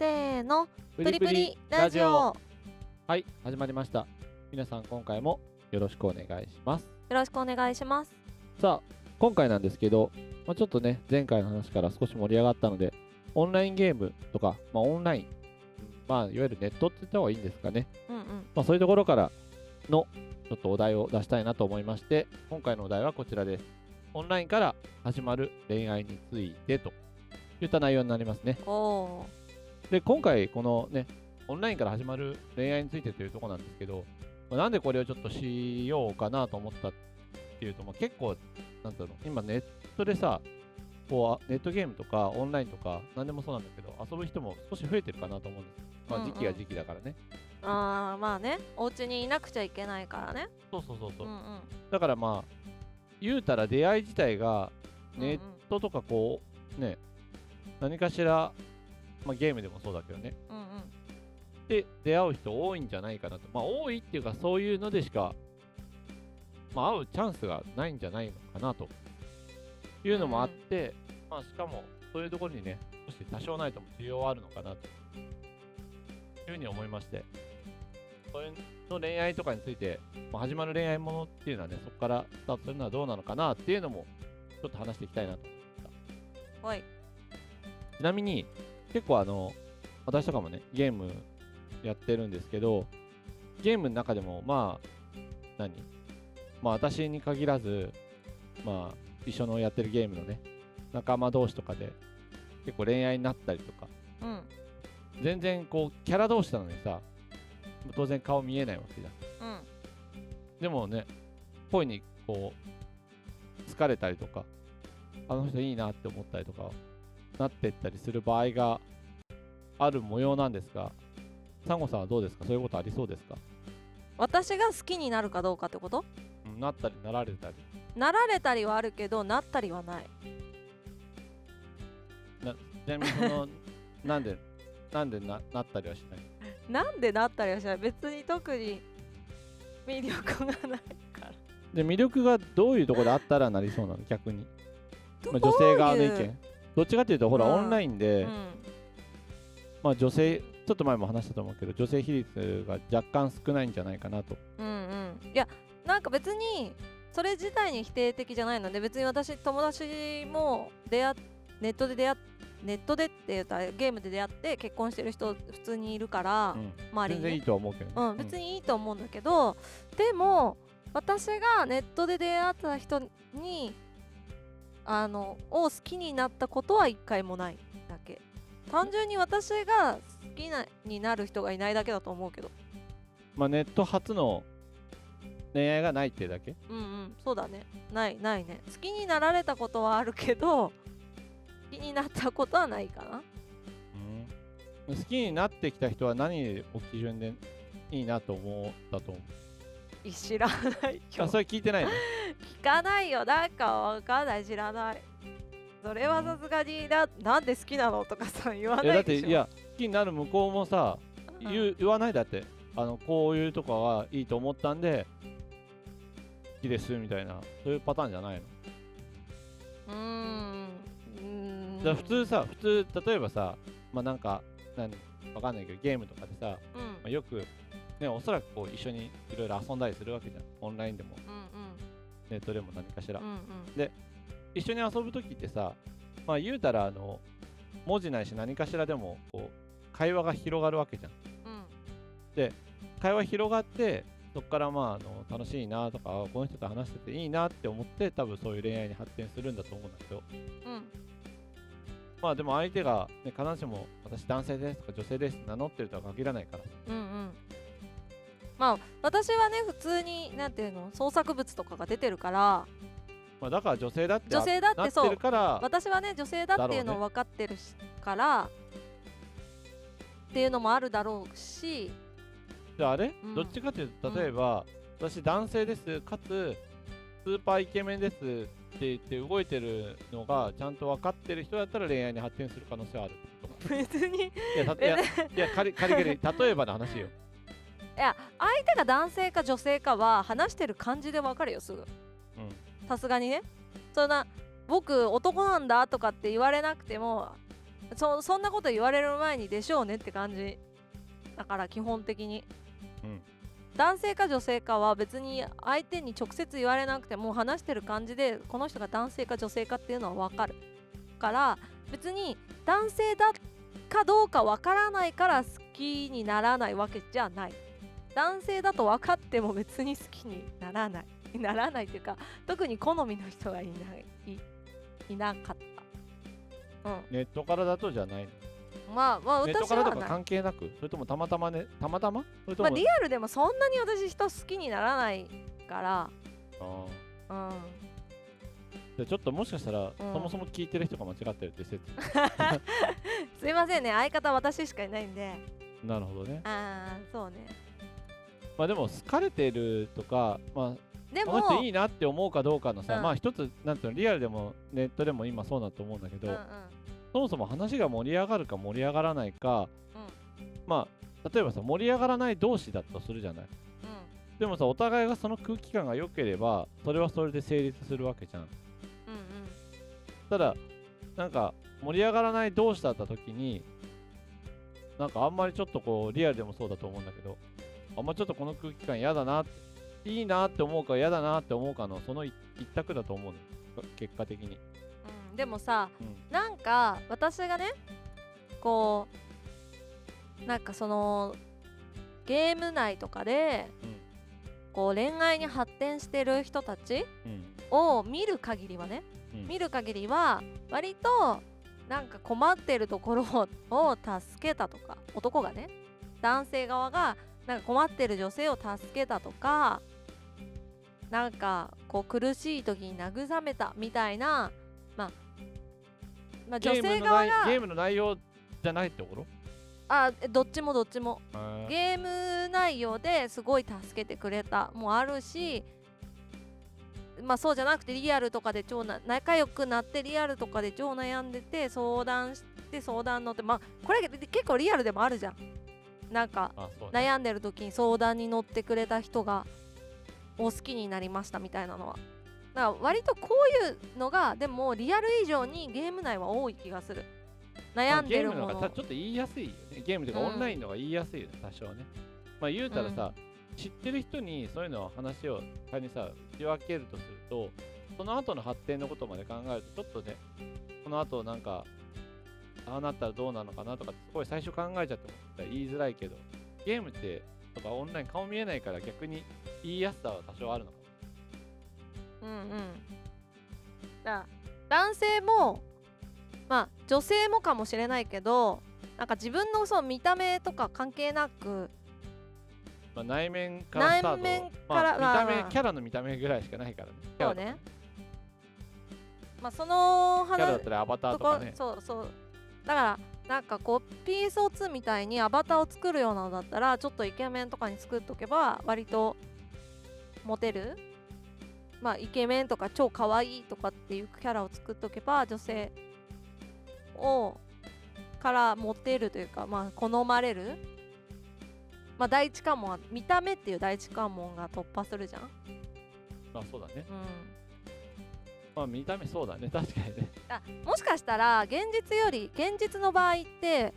せーの。ププリプリラジオ。はい始まりました。皆さん今回もよろしくお願いします。よろしくお願いします。さあ今回なんですけど、まあ、ちょっとね前回の話から少し盛り上がったのでオンラインゲームとか、まあ、オンラインまあいわゆるネットって言った方がいいんですかね、うんうん。まあ、そういうところからのちょっとお題を出したいなと思いまして今回のお題はこちらです。オンラインから始まる恋愛についてといった内容になりますね。おおで今回このねオンラインから始まる恋愛についてというところなんですけど、まあなんでこれをちょっとしようかなと思ったっていうと、まあ、結構なんだろう今ネットでさこうネットゲームとかオンラインとか何でもそうなんだけど遊ぶ人も少し増えてるかなと思うんですよ、まあ、うんうん。時期が時期だからね、あーまあね。お家にいなくちゃいけないからね。そうそうそうそう、うんうん。だからまあ言うたら出会い自体がネッうん。トとかこうね何かしら、まあ、ゲームでもそうだけどね。うんうん。で出会う人多いんじゃないかなと。まあ多いっていうかそういうのでしか、まあ会うチャンスがないんじゃないのかなと。いうのもあって、まあしかもそういうところにね、少し多少ないとも需要はあるのかなと。いうふうに思いまして、そういうの恋愛とかについて、まあ、始まる恋愛ものっていうのはね、そこからスタートするのはどうなのかなっていうのもちょっと話していきたいなと。はい。ちなみに結構あの私とかもねゲームやってるんですけどゲームの中でもまあ何？まあ私に限らずまあ一緒のやってるゲームのね仲間同士とかで結構恋愛になったりとかうん。全然こうキャラ同士なのにさ当然顔見えないわけじゃん。うん。でもね恋にこう疲れたりとかあの人いいなって思ったりとかなってったりする場合がある模様なんですがサンゴさんはどうですか？そういうことありそうですか、私が好きになるかどうかってこと？うん、なったりなられたり。なられたりはあるけどなったりはない。ちなみにその なんでなんでななったりはしない？なんでなったりはしない？別に特に魅力がないから。で魅力がどういうところであったらなりそうなの？逆に、まあ、女性側の意見どっちかっていうとほら、うん。オンラインで、うん。まあ女性ちょっと前も話したと思うけど女性比率が若干少ないんじゃないかなと。うんうん。いやなんか別にそれ自体に否定的じゃないので別に私友達も出会っネットで出会っネットでって言ったらゲームで出会って結婚してる人普通にいるから、うん。周りにね。全然いいとは思うけどね、うん、別にいいと思うんだけど、でも私がネットで出会った人にあのを好きになったことは一回もないだけ。単純に私が好きなになる人がいないだけだと思うけど。まあ、ネット初の恋愛がないってだけ？うんうんそうだね。ないないね。好きになられたことはあるけど好きになったことはないかな。好きになってきた人は何を基準でいいなと思ったと思う？知らないよ。あそれ聞いてないの？聞 かないよ。なんかわかんない。知らない。それはさすがにななんで好きなのとかさ言わないでしょ。っていや好きになる向こうもさうん。言う言わないだって。あのこういうとかはいいと思ったんで好きですみたいな。そういうパターンじゃないの。うーん。普通さ普通例えばさまあなんかなんわかんないけどゲームとかでさ、うん。まあ、よくねおそらくこう一緒にいろいろ遊んだりするわけじゃん。オンラインでも。うんネットでも何かしら、うんうん。一緒に遊ぶ時ってさまあ言うたらあの文字ないし何かしらでもこう会話が広がるわけじゃん。うん。会話広がってそこからまああの楽しいなとかあこの人と話してていいなって思って多分そういう恋愛に発展するんだと思うんだけど。うん。まあでも相手が、ね、必ずしも私男性ですとか女性ですって名乗ってるとは限らないからさ。うんうんまあ私はね普通になんていうの創作物とかが出てるから。まあだから女性だって女性だってそう。るから。私はね女性だっていうのだろう分かってるしから。っていうのもあるだろうし。であれ、うん。どっちかっていうと例えば、私男性です。かつスーパーイケメンです。って言って動いてるのがちゃんと分かってる人だったら恋愛に発展する可能性はある。と か別に。いやたいやいや仮仮仮に 例えばの話よ。いや相手が男性か女性かは話してる感じで分かるよすぐ。うん。さすがにね。そんな僕男なんだとかって言われなくてもそそんなこと言われる前にでしょうねって感じ。だから基本的に、うん。男性か女性かは別に相手に直接言われなくても話してる感じでこの人が男性か女性かっていうのは分かる。から別に男性だかどうか分からないから好きにならないわけじゃない男性だと分かっても別に好きにならない。ならないっていうか特に好みの人がいない。いいなかった。うん。ネットからだとじゃないの？まあまあネット私はないからとか関係なく？それともたまたまね？たまたま？それとも、まあリアルでもそんなに私人好きにならないから。あうん。ーじゃあちょっともしかしたら、そもそも聞いてる人が間違ってるって説？すいませんね。相方私しかいないんで。なるほどね。ああそうねまあでも好かれてるとかまであこの人もいいなって思うかどうかのさ、うん。まあ一つなんていうのリアルでもネットでも今そうだと思うんだけど、うんうん。そもそも話が盛り上がるか盛り上がらないか、まあ例えばさ盛り上がらない同士だとするじゃない？でもさお互いがその空気感が良ければそれはそれで成立するわけじゃん。うんうん。ただなんか盛り上がらない同士だった時になんかあんまりちょっとこうリアルでもそうだと思うんだけどあちょっとこの空気感嫌だないいなって思うか嫌だなって思うかのその一一択だと思うの結果的に、うんでもさうん。なんか私がねこうなんかそのゲーム内とかでこう恋愛に発展してる人たちうん。を見る限りはねうん。見る限りは割となんか困ってるところを助けたとか男がね男性側がなんか困ってる女性を助けたとかなんかこう苦しい時に慰めたみたいなまあ、まあ、女性ゲームの側が内ゲームの内容じゃないってこと？あどっちもどっちも。ゲーム内容ですごい助けてくれたもあるしまあそうじゃなくてリアルとかで超な仲良くなってリアルとかで超悩んでて相談して相談乗ってまあこれ結構リアルでもあるじゃんなんか悩んでる時に相談に乗ってくれた人がお好きになりましたみたいなのは。だから割とこういうのがでもリアル以上にゲーム内は多い気がする。悩んでるもの。まあゲームの方ちょっと言いやすいよね。ゲームというかうん。オンラインの方が言いやすいよね多少ね。まあ言うたらさ、知ってる人にそういうのを話を仮にさ打ち分けるとするとその後の発展のことまで考えるとちょっとねこの後なんかああなったらどうなのかなとかすごい最初考えちゃっても言いづらいけどゲームってとかオンライン顔見えないから逆に言いやすさは多少あるのかも。うんうん。だ男性もまあ女性もかもしれないけどなんか自分のそう見た目とか関係なくまあ、内面からスタート内面からまあ、見た目、まあキャラの見た目ぐらいしかないからね。そうね。まあそのキャラだ話ったらアバターとかね。そうそうだからなんかこう PSO2 みたいにアバターを作るようなのだったらちょっとイケメンとかに作っとけば割とモテる。まあイケメンとか超可愛いとかっていうキャラを作っとけば女性をからモテるというかまあ好まれる。まあ第一関門は見た目っていう第一関門が突破するじゃん。まあそうだね。うんまあ見た目そうだね。確かにね。あもしかしたら現実より現実の場合って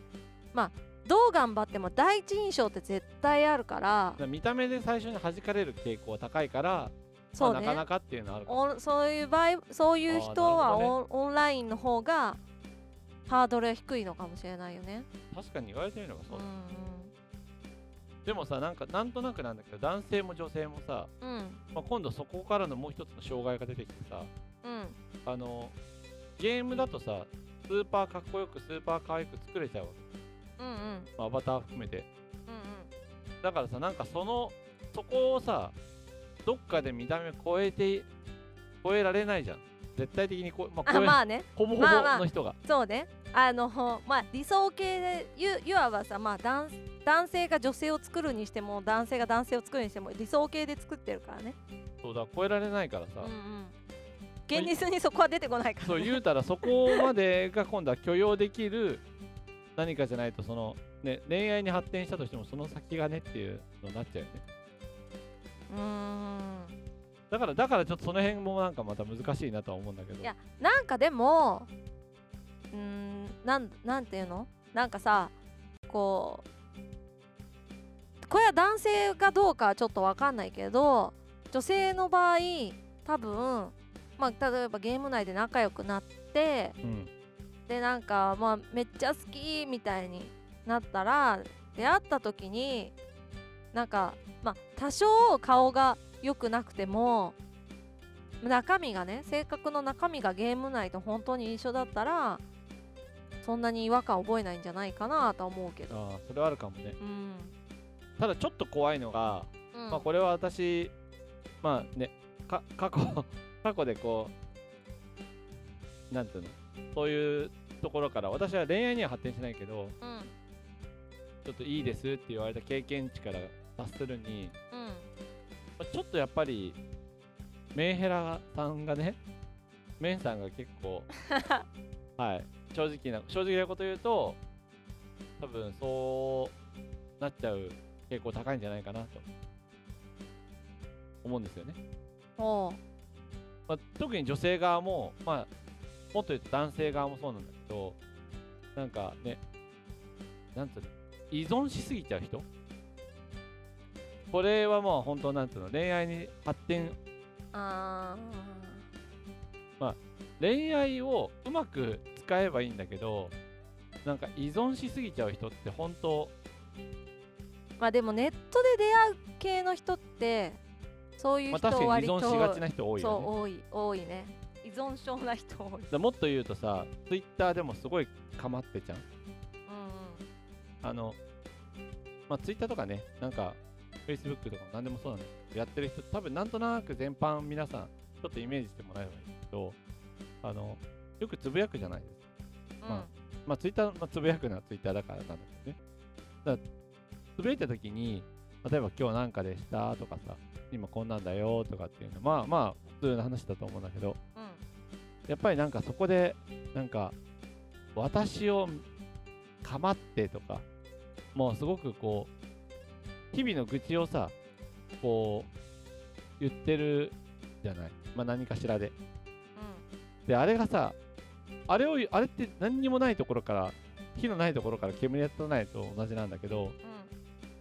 まあどう頑張っても第一印象って絶対あるから。見た目で最初に弾かれる傾向は高いから、そうね。まあなかなかっていうのはあるかそういう場合そういう人はオン,、オンラインの方がハードルが低いのかもしれないよね。確かに言われてみればそううだ、ん。でもさなんかなんとなくなんだけど男性も女性もさ、うんうん。まあ、今度そこからのもう一つの障害が出てきてさうん。あのゲームだとさスーパーかっこよくスーパー可愛く作れちゃうわけ、うんうん。まあ、アバター含めて。うんだからさなんかそのそこをさどっかで見た目超えて超えられないじゃん。絶対的にこう、まあ、超えあまあね。ほぼほまあまあ。ぼの人が、そうね。あのまあ理想系でゆいわばさまあ男男性が女性を作るにしても男性が男性を作るにしても理想系で作ってるからね。そうだ超えられないからさ、うんうん現実にそこは出てこないから、ね、そう言うたらそこまでが今度は許容できる何かじゃないとその、ね、恋愛に発展したとしてもその先がねっていうのになっちゃうよね。うーん。だからだからちょっとその辺もなんかまた難しいなとは思うんだけど。いやなんかでもうーんなんなんていうの？なんかさこうこれは男性かどうかはちょっと分かんないけど女性の場合多分まあ例えばゲーム内で仲良くなってうんでなんかまあめっちゃ好きみたいになったら出会った時になんかまあ多少顔が良くなくても中身がね性格の中身がゲーム内と本当に一緒だったらそんなに違和感覚えないんじゃないかなとは思うけど。ああそれはあるかもね。うん、ただちょっと怖いのが、うん。まあこれは私まあねか過去過去でこうなんていうのそういうところから私は恋愛には発展しないけどうん。ちょっといいですって言われた経験値から察するに、うん。まあちょっとやっぱりメンヘラさんがねメンさんが結構 はい正直な正直なこと言うと多分そうなっちゃう傾向高いんじゃないかなと思うんですよね、まあ、特に女性側もまあもっと言うと男性側もそうなんだけどなんかねなんつうの依存しすぎちゃう人？これはもう本当なんつうの恋愛に発展あ恋愛をうまく使えばいいんだけどなんか依存しすぎちゃう人って本当ーまあでもネットで出会う系の人ってそういうまあ、確かに依存しがちな人多いそう多い多いね。依存症な人多い。だもっと言うとさツイッターでもすごいかまってちゃう。うんあのまあツイッターとかねなんか Facebook とかも何でもそうなんだけどやってる人多分なんとなく全般皆さんちょっとイメージしてもらえればいいんですけどあのよくつぶやくじゃないですか。うん。まあまあ、ツイッター、まあ、つぶやくのはツイッターだからなんだけどね。だつぶやいたときに、例えば今日なんかでしたとかさ、今こんなんだよとかっていうの、まあまあ普通の話だと思うんだけど、うんやっぱりなんかそこで、なんか、私を構ってとか、もうすごくこう、日々の愚痴をさ、こう、言ってるじゃない。まあ何かしらで。で、あれがさ、あれを、あれって何にもないところから、火のないところから煙やってないと同じなんだけど、うん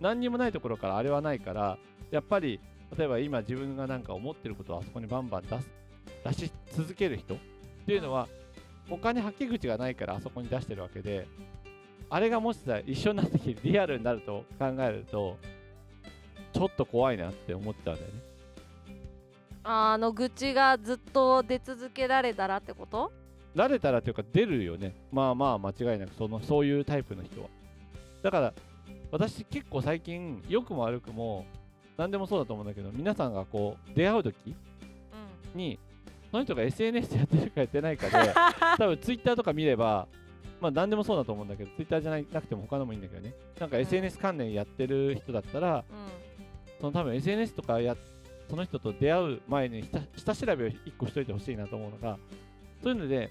何にもないところからあれはないから、やっぱり、例えば今自分がなんか思ってることをあそこにバンバン出す、出し続ける人っていうのは、他に吐き口がないからあそこに出してるわけで、あれがもしさ、一緒になった時にリアルになると考えると、ちょっと怖いなって思っちゃうんだよね。あの愚痴がずっと出続けられたらってこと？慣れたらというか出るよね。まあまあ間違いなくそのそういうタイプの人は。だから私結構最近良くも悪くも何でもそうだと思うんだけど皆さんがこう出会う時うん。にその人が SNS やってるかやってないかで 多分 Twitter とか見ればまあ何でもそうだと思うんだけど Twitter じゃないなくても他のもいいんだけどね。なんかうん。SNS 関連やってる人だったらうん。その多分 SNS とかやその人と出会う前に下下調べを1個しといてほしいなと思うのがそういうので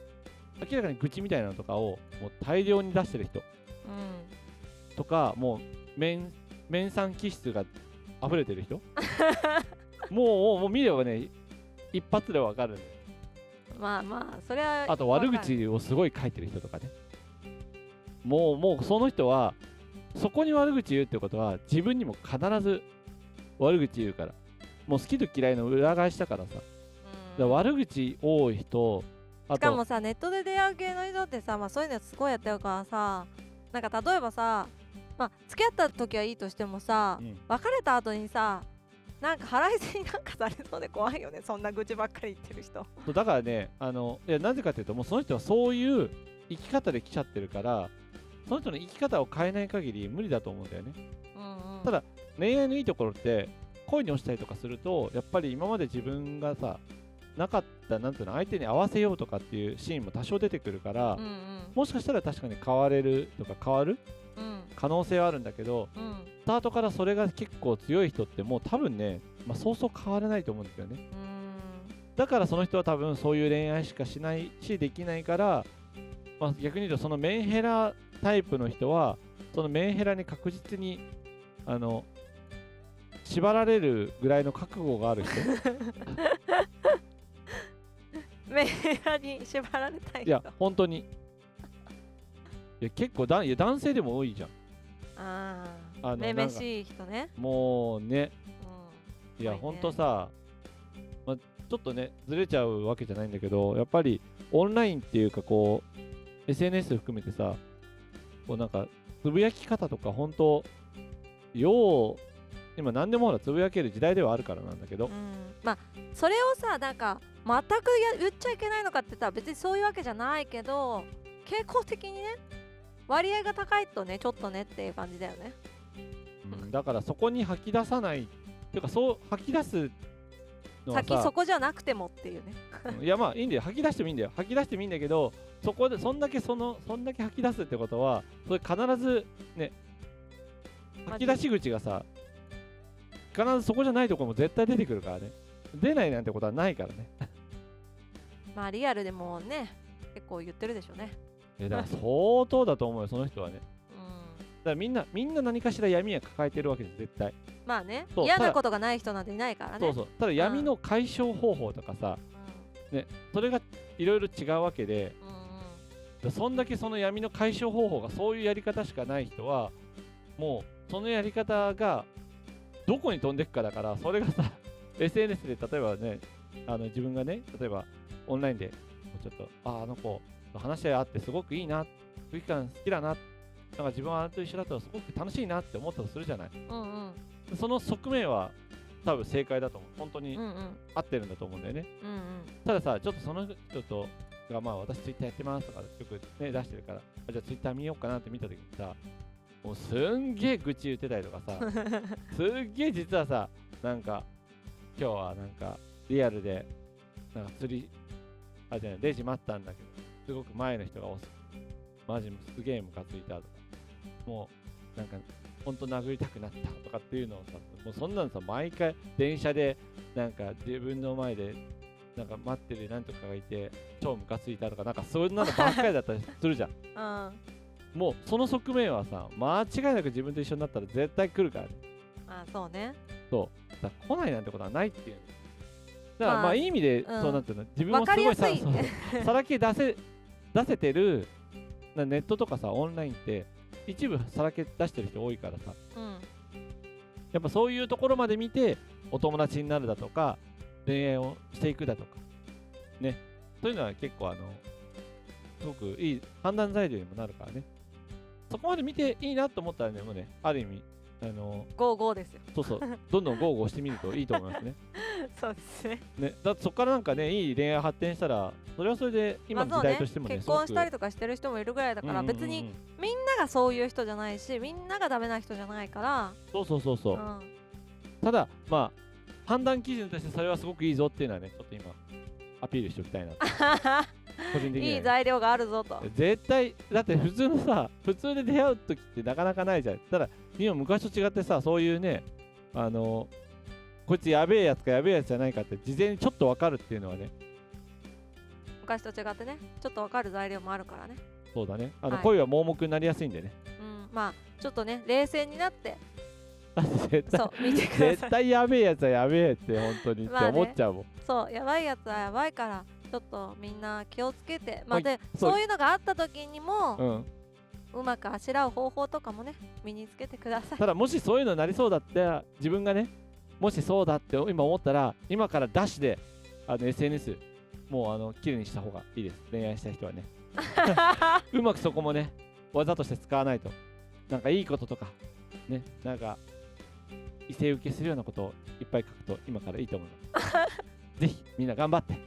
明らかに愚痴みたいなのとかをもう大量に出してる人。うんとかもう面面産気質が溢れてる人？もうもう見ればね一発でわかるまあまあそれはあと悪口をすごい書いてる人とかね。もうもうその人はそこに悪口言うってことは自分にも必ず悪口言うから。もう好きと嫌いの裏返しだからさ。う悪口多い人あしかともさネットで出会う系の人ってさ、まあ、そういうのすごいやってるからさなんか例えばさ、まあ、付き合った時はいいとしてもさ、うん。別れた後にさなんか腹いせになんかされそうで怖いよねそんな愚痴ばっかり言ってる人。そうだからねあのいやなぜかというともうその人はそういう生き方で来ちゃってるからその人の生き方を変えない限り無理だと思うんだよね。うん、うん、ただ恋愛のいいところって恋に落ちたりとかするとやっぱり今まで自分がさなかったなんていうの相手に合わせようとかっていうシーンも多少出てくるから、うんうん。もしかしたら確かに変われるとか変わるうん可能性はあるんだけどうん。スタートからそれが結構強い人ってもう多分ね、まあ、そうそう変わらないと思うんですよね。うん。だからその人は多分そういう恋愛しかしないしできないから、まあ、逆に言うとそのメンヘラタイプの人はそのメンヘラに確実にあの縛られるぐらいの覚悟がある人。メンヘラに縛られたい人。いや本当に。いや結構だいや男性でも多いじゃんああめめしい人ね。もうね。いや、多いね。ほんとさ、ま、ちょっとねずれちゃうわけじゃないんだけどやっぱりオンラインっていうかこう SNS 含めてさこうなんかつぶやき方とか本当よう今何でもほらつぶやける時代ではあるからなんだけど、うん、まあそれをさなんか全くや言っちゃいけないのかって言ったら別にそういうわけじゃないけど傾向的にね割合が高いとねちょっとねっていう感じだよね。うんだからそこに吐き出さないっていうかそう吐き出すのはさ先そこじゃなくてもっていうね。うんいやまあいいんだよ。吐き出してもいいんだよ。吐き出してもいいんだけどそこでそんだけそのそんだけ吐き出すってことはそれ必ずね吐き出し口がさ必ずそこじゃないところも絶対出てくるからね。出ないなんてことはないからね。まあリアルでもね結構言ってるでしょうねえだから相当だと思うよその人はね。だかうんらみんなみんな何かしら闇は抱えてるわけです絶対。まあねそうただ嫌なことがない人なんていないからね。そうそう。ただ闇の解消方法とかさそれがいろいろ違うわけでうんうん。うんでそんだけその闇の解消方法がそういうやり方しかない人はもうそのやり方がどこに飛んでくかだからそれがさ SNS で例えばねあの自分がね例えばオンラインでちょっとああの子と話し合ってすごくいいな空気感好きだななんか自分はあなたと一緒だったらすごく楽しいなって思ったとするじゃない。うんうん。その側面は多分正解だと思う。本当に合ってるんだと思うんだよね。うんうん。たださ、ちょっとその人と、がまあ私ツイッターやってますとかよくね出してるから、あじゃあツイッター見ようかなって見たときにさ、もうすんげえ愚痴言ってたりとかさ、すっげえ実はさ、なんか今日はなんかリアルで、なんか釣り、あじゃない、レジ待ったんだけど、すごく前の人が押す。マジすげえムカついたとか、もうなんかほんと殴りたくなったとかっていうのをさ、もうそんなのさ、毎回電車でなんか自分の前でなんか待ってるなんとかがいて超ムカついたとかなんかそんなのばっかりだったりするじゃん。うんもうその側面はさ間違いなく自分と一緒になったら絶対来るから。ねあそうねそう。だ来ないなんてことはないっていう。だからまあまあいい意味でうんそうなってるの、自分もすごいささらけ出せ出せてるなネットとかさオンラインって一部さらけ出してる人多いからさ。うん。やっぱそういうところまで見てお友達になるだとか恋愛をしていくだとか。ね。そういうのは結構あのすごくいい判断材料にもなるからね。そこまで見ていいなと思ったらねもうねある意味あのゴーゴーですよ。そうそう。どんどんゴーゴーしてみるといいと思いますね そうですね。ねだってそこからなんかねいい恋愛発展したらそれはそれで今の時代としてもね,、結婚したりとかしてる人もいるぐらいだから別にみんながそういう人じゃないしみんながダメな人じゃないから。そうそうそうそう、うん。ただまあ判断基準としてそれはすごくいいぞっていうのはねちょっと今アピールしておきたいなと。個人的にいい材料があるぞと。絶対だって普通のさ普通で出会う時ってなかなかないじゃん。ただ今昔と違ってさそういうねあのこいつやべえやつかやべえやつじゃないかって事前にちょっとわかるっていうのはね。昔と違ってね。ちょっとわかる材料もあるからね。そうだね。あの、はい。恋は盲目になりやすいんでね。うん。まあちょっとね冷静になって。だって絶対そう見てください。絶対やべえやつはやべえって本当にってまあね。思っちゃうもん、そうやばいやつはやばいからちょっとみんな気をつけて。まはい。あでそう。そういうのがあった時にもうん、うまくあしらう方法とかもね身につけてください。ただもしそういうのになりそうだったら自分がねもしそうだって今思ったら今からダッシュであの SNS もうあの綺麗にした方がいいです。恋愛したい人はね。うまくそこもね技として使わないと。なんかいいこととかねなんか異性受けするようなことをいっぱい書くと今からいいと思います。ぜひみんな頑張って。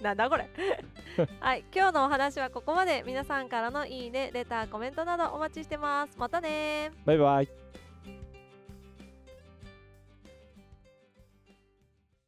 なんだこれ。はい今日のお話はここまで。皆さんからのいいねレターコメントなどお待ちしてます。またねー。バイバイ